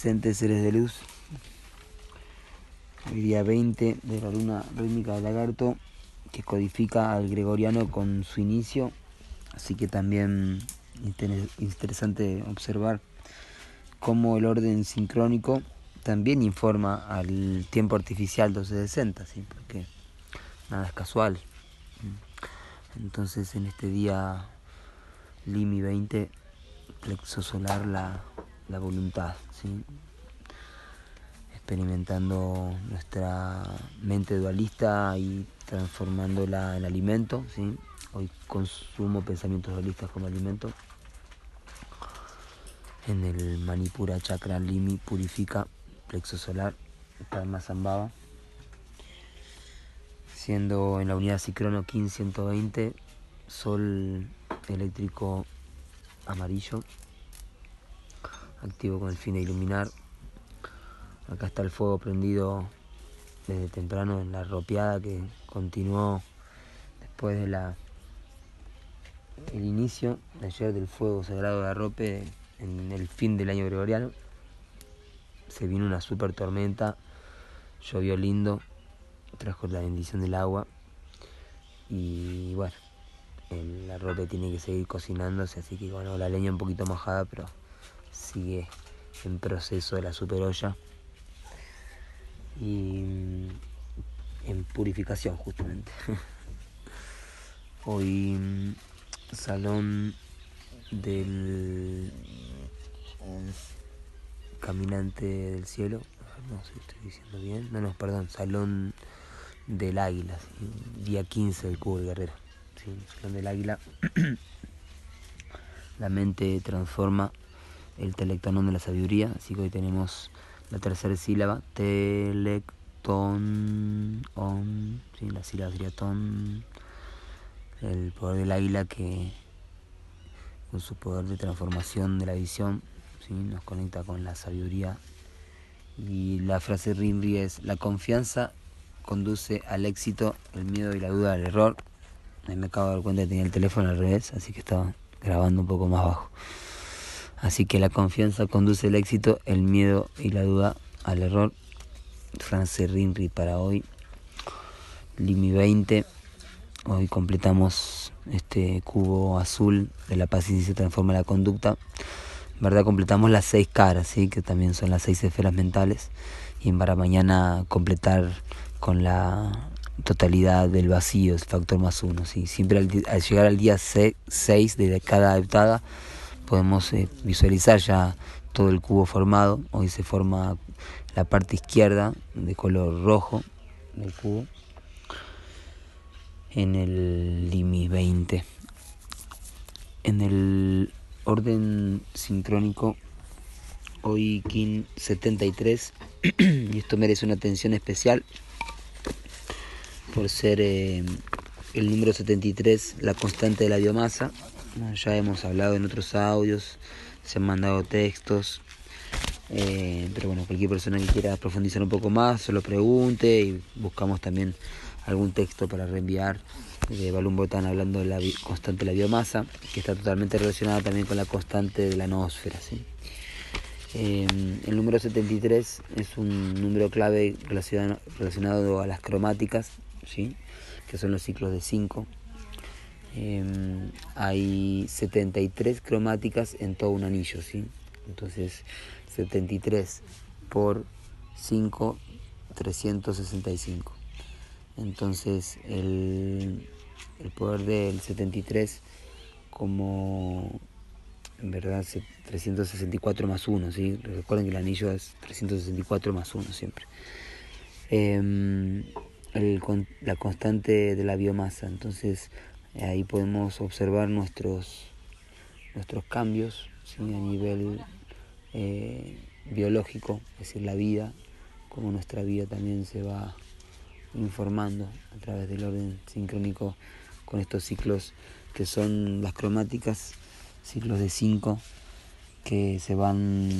Presentes seres de luz. Hoy día 20 de la luna rítmica del lagarto que codifica al gregoriano con su inicio. Así que también interesante observar cómo el orden sincrónico también informa al tiempo artificial 1260, ¿sí? porque nada es casual. Entonces en este día Limi 20, plexo solar la, la voluntad, ¿sí? experimentando nuestra mente dualista y transformándola en alimento. ¿sí? Hoy consumo pensamientos dualistas como alimento. En el Manipura Chakra Limi purifica plexo solar, Karma Zambaba. Siendo en la unidad Cicrono 1520, Sol eléctrico amarillo activo con el fin de iluminar. Acá está el fuego prendido desde temprano en la ropeada que continuó después de la el inicio de ayer del fuego sagrado de arrope en el fin del año gregoriano. Se vino una super tormenta, llovió lindo, trajo la bendición del agua y bueno, el arrope tiene que seguir cocinándose, así que bueno, la leña un poquito mojada, pero sigue en proceso de la super olla y mm, en purificación justamente. Hoy mm, salón del caminante del cielo, no sé si estoy diciendo bien, no, no, perdón, salón del águila, día 15 del cubo del guerrero, salón del águila. La mente transforma el telectonón de la sabiduría, así que hoy tenemos la tercera sílaba, telecton, on, ¿sí? la sílaba sería ton, el poder del águila que con su poder de transformación de la visión ¿sí? nos conecta con la sabiduría. Y la frase Rinri es, la confianza conduce al éxito, el miedo y la duda al error. me acabo de dar cuenta que tenía el teléfono al revés, así que estaba grabando un poco más bajo. Así que la confianza conduce al éxito, el miedo y la duda al error. France Rinri para hoy. Limi 20. Hoy completamos este cubo azul de la paz y se transforma la conducta. En verdad completamos las seis caras, ¿sí? que también son las seis esferas mentales. Y para mañana completar con la totalidad del vacío, el factor más uno. ¿sí? Siempre al, al llegar al día 6 de cada adaptada podemos eh, visualizar ya todo el cubo formado. Hoy se forma la parte izquierda de color rojo del cubo en el Limi 20. En el orden sincrónico, hoy Kin 73, y esto merece una atención especial por ser eh, el número 73, la constante de la biomasa ya hemos hablado en otros audios, se han mandado textos, eh, pero bueno, cualquier persona que quiera profundizar un poco más, solo pregunte y buscamos también algún texto para reenviar de Balún Botán hablando de la constante de la biomasa, que está totalmente relacionada también con la constante de la noósfera. ¿sí? Eh, el número 73 es un número clave relacionado, relacionado a las cromáticas, ¿sí? que son los ciclos de 5 Em, hay 73 cromáticas en todo un anillo, ¿sí? Entonces, 73 por 5, 365. Entonces, el, el poder del 73 como en verdad 364 más 1, ¿sí? Recuerden que el anillo es 364 más 1 siempre. Em, el, la constante de la biomasa, entonces Ahí podemos observar nuestros, nuestros cambios a nivel eh, biológico, es decir, la vida, como nuestra vida también se va informando a través del orden sincrónico con estos ciclos que son las cromáticas, ciclos de cinco que se van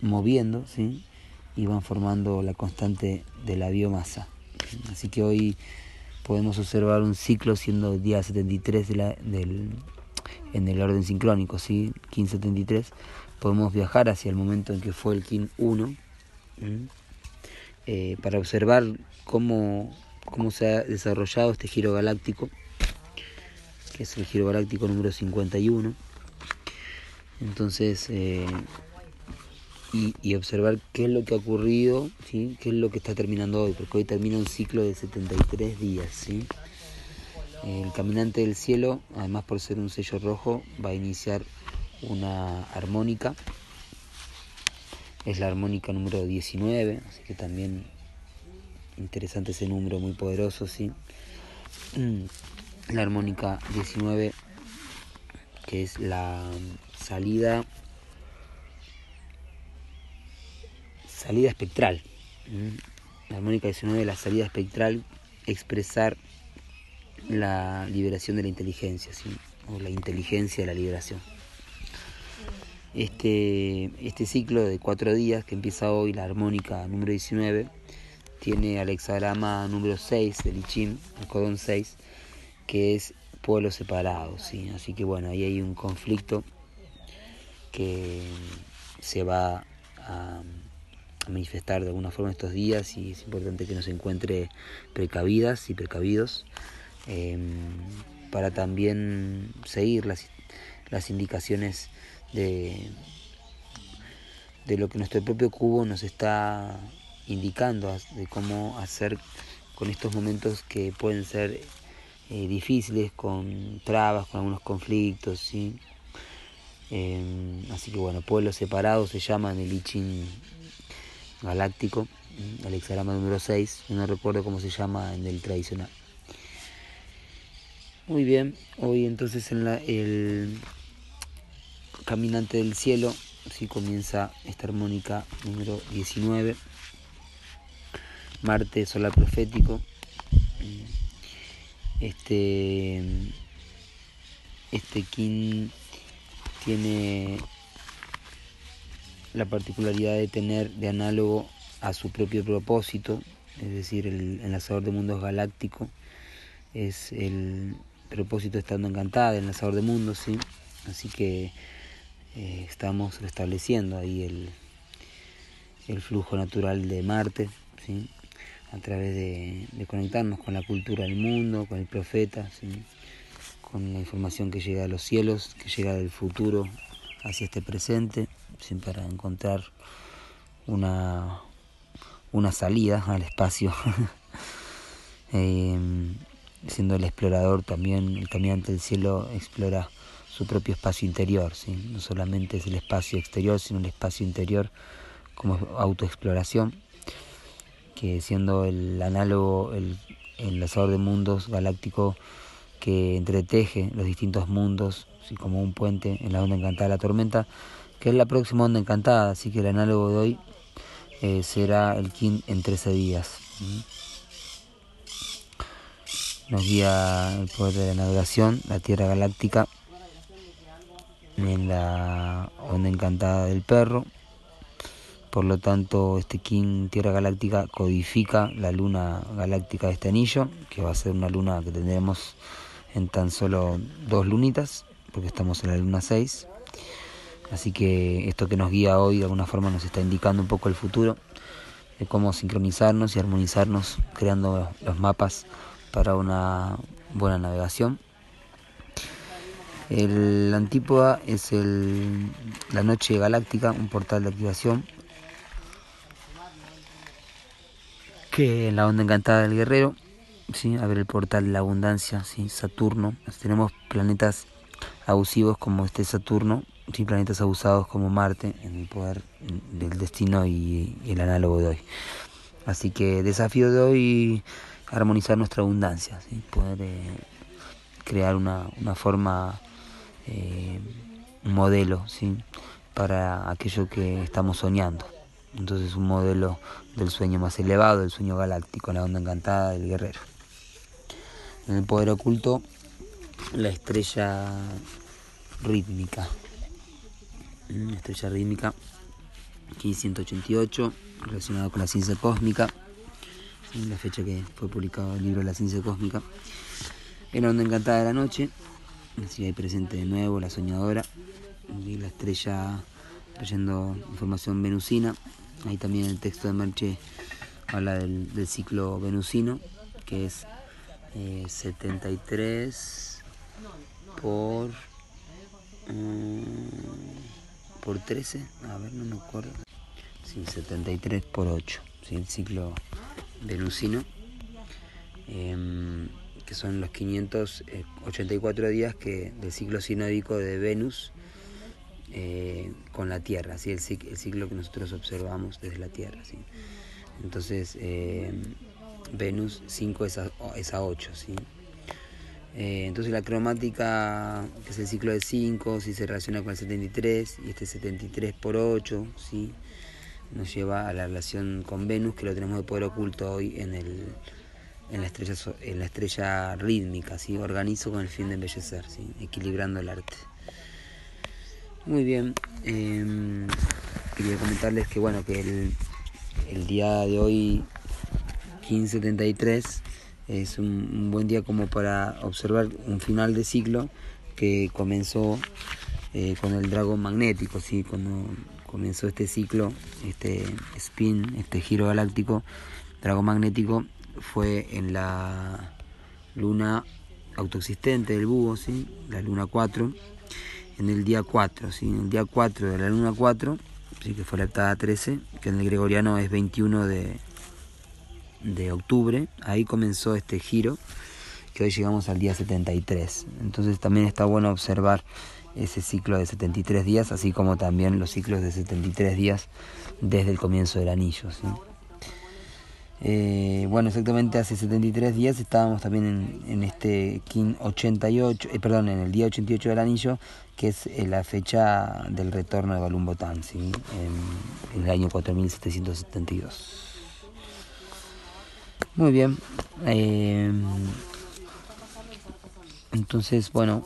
moviendo ¿sí? y van formando la constante de la biomasa. Así que hoy podemos observar un ciclo siendo día 73 de la, del, en el orden sincrónico, ¿sí? Kin 73, podemos viajar hacia el momento en que fue el Kin 1 eh, para observar cómo, cómo se ha desarrollado este giro galáctico, que es el giro galáctico número 51. Entonces, eh, y, observar qué es lo que ha ocurrido, ¿sí? qué es lo que está terminando hoy, porque hoy termina un ciclo de 73 días. ¿sí? El caminante del cielo, además por ser un sello rojo, va a iniciar una armónica. Es la armónica número 19, así que también interesante ese número, muy poderoso, ¿sí? La armónica 19, que es la salida salida espectral. La armónica 19 la salida espectral, expresar la liberación de la inteligencia, o la inteligencia de la liberación. Este, este ciclo de cuatro días que empieza hoy, la armónica número 19, tiene al hexagrama número 6 del Ichim, el codón 6, que es pueblos separados. ¿sí? Así que bueno, ahí hay un conflicto que se va a manifestar de alguna forma estos días y es importante que nos encuentre precavidas y precavidos em, para también seguir las, las indicaciones de, de lo que nuestro propio cubo nos está indicando de cómo hacer con estos momentos que pueden ser eh, difíciles, con trabas, con algunos conflictos, ¿sí? Em, así que bueno, pueblos separados se llaman el Ichin galáctico, el hexagrama número 6, no recuerdo cómo se llama en el tradicional. Muy bien, hoy entonces en la, el Caminante del Cielo, si comienza esta armónica número 19, Marte solar profético, este, este kin tiene la particularidad de tener de análogo a su propio propósito, es decir, el enlazador de mundos galáctico es el propósito estando encantada, el enlazador de mundos, ¿sí? Así que eh, estamos restableciendo ahí el, el flujo natural de Marte, ¿sí? a través de, conectarnos con la cultura del mundo, con el profeta, con la información que llega a los cielos, que llega del futuro hacia este presente para encontrar una, una salida al espacio. Em, siendo el explorador también, el caminante del cielo explora su propio espacio interior, ¿sí? no solamente es el espacio exterior, sino el espacio interior como autoexploración, que siendo el análogo, el enlazador de mundos galáctico que entreteje los distintos mundos, así como un puente en la onda encantada de la tormenta, que es la próxima onda encantada, así que el análogo de hoy eh, será el Kin en 13 días. Nos guía el poder de la navegación, la Tierra Galáctica, en la onda encantada del perro. Por lo tanto, este Kin Tierra Galáctica codifica la luna galáctica de este anillo, que va a ser una luna que tendremos en tan solo dos lunitas, porque estamos en la luna 6. Así que esto que nos guía hoy de alguna forma nos está indicando un poco el futuro de cómo sincronizarnos y armonizarnos creando los mapas para una buena navegación. El antípoda es el, la noche galáctica, un portal de activación que en la onda encantada del guerrero, ¿sí? a ver el portal de la abundancia, ¿sí? Saturno, tenemos planetas abusivos como este Saturno, sin planetas abusados como Marte en el poder del destino y, el análogo de hoy. Así que desafío de hoy armonizar nuestra abundancia, poder eh, crear una, forma, eh, un modelo ¿sí? para aquello que estamos soñando. Entonces un modelo del sueño más elevado, del sueño galáctico, la onda encantada del guerrero. En el poder oculto, la estrella rítmica estrella rítmica, 1588, relacionado con la ciencia cósmica, la fecha que fue publicado el libro de la ciencia cósmica. En onda encantada de la noche, así ahí presente de nuevo la soñadora, la estrella trayendo información venusina. Ahí también el texto de Merche habla del, ciclo venusino, que es 73 eh, por, mm, por 13, a ver, no me acuerdo. Sí, 73 por 8, ¿sí? el ciclo venusino, em, que son los 584 días que, del ciclo sinódico de Venus eh, con la Tierra, ¿sí? el, ciclo que nosotros observamos desde la Tierra. ¿sí? Entonces, em, Venus 5 es a, es a 8. ¿sí? Eh, entonces la cromática, que es el ciclo de 5, si se relaciona con el 73, y este 73 por 8, ¿sí? nos lleva a la relación con Venus, que lo tenemos de poder oculto hoy en, el, en, la, estrella, en la estrella rítmica, ¿sí? organizo con el fin de embellecer, ¿sí? equilibrando el arte. Muy bien, em, quería comentarles que bueno, que el, el día de hoy, 1573, es un, buen día como para observar un final de ciclo que comenzó eh, con el dragón magnético, ¿sí? cuando comenzó este ciclo, este spin, este giro galáctico, dragón magnético, fue en la luna autoexistente del búho, ¿sí? la luna 4, en el día 4, ¿sí? en el día 4 de la luna 4, ¿sí? que fue la heptada 13, que en el gregoriano es 21 de, de octubre, ahí comenzó este giro, que hoy llegamos al día 73. Entonces también está bueno observar ese ciclo de 73 días, así como también los ciclos de 73 días desde el comienzo del anillo. Eh, bueno, exactamente hace 73 días estábamos también en, este 88, eh, perdón, en el día 88 del anillo, que es eh, la fecha del retorno de Balum Botán, en, en el año 4772. Muy bien. Eh, entonces, bueno,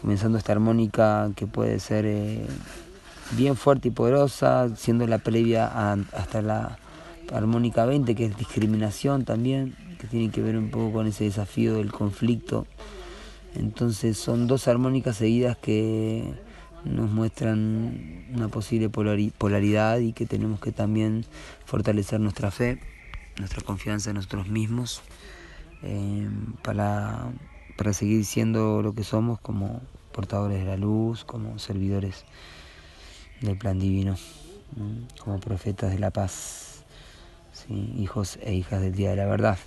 comenzando esta armónica que puede ser eh, bien fuerte y poderosa, siendo la previa hasta la armónica 20, que es discriminación también, que tiene que ver un poco con ese desafío del conflicto. Entonces son dos armónicas seguidas que nos muestran una posible polaridad y que tenemos que también fortalecer nuestra fe nuestra confianza en nosotros mismos eh, para, para seguir siendo lo que somos como portadores de la luz, como servidores del plan divino, como profetas de la paz, hijos e hijas del día de la verdad,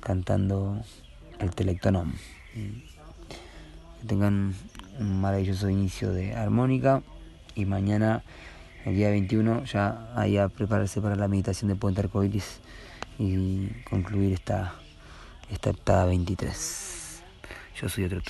cantando el telectonom. Que tengan un maravilloso inicio de armónica y mañana el día 21 ya ahí a prepararse para la meditación de Puente Arcoiris y concluir esta, esta etapa 23. Yo soy otro.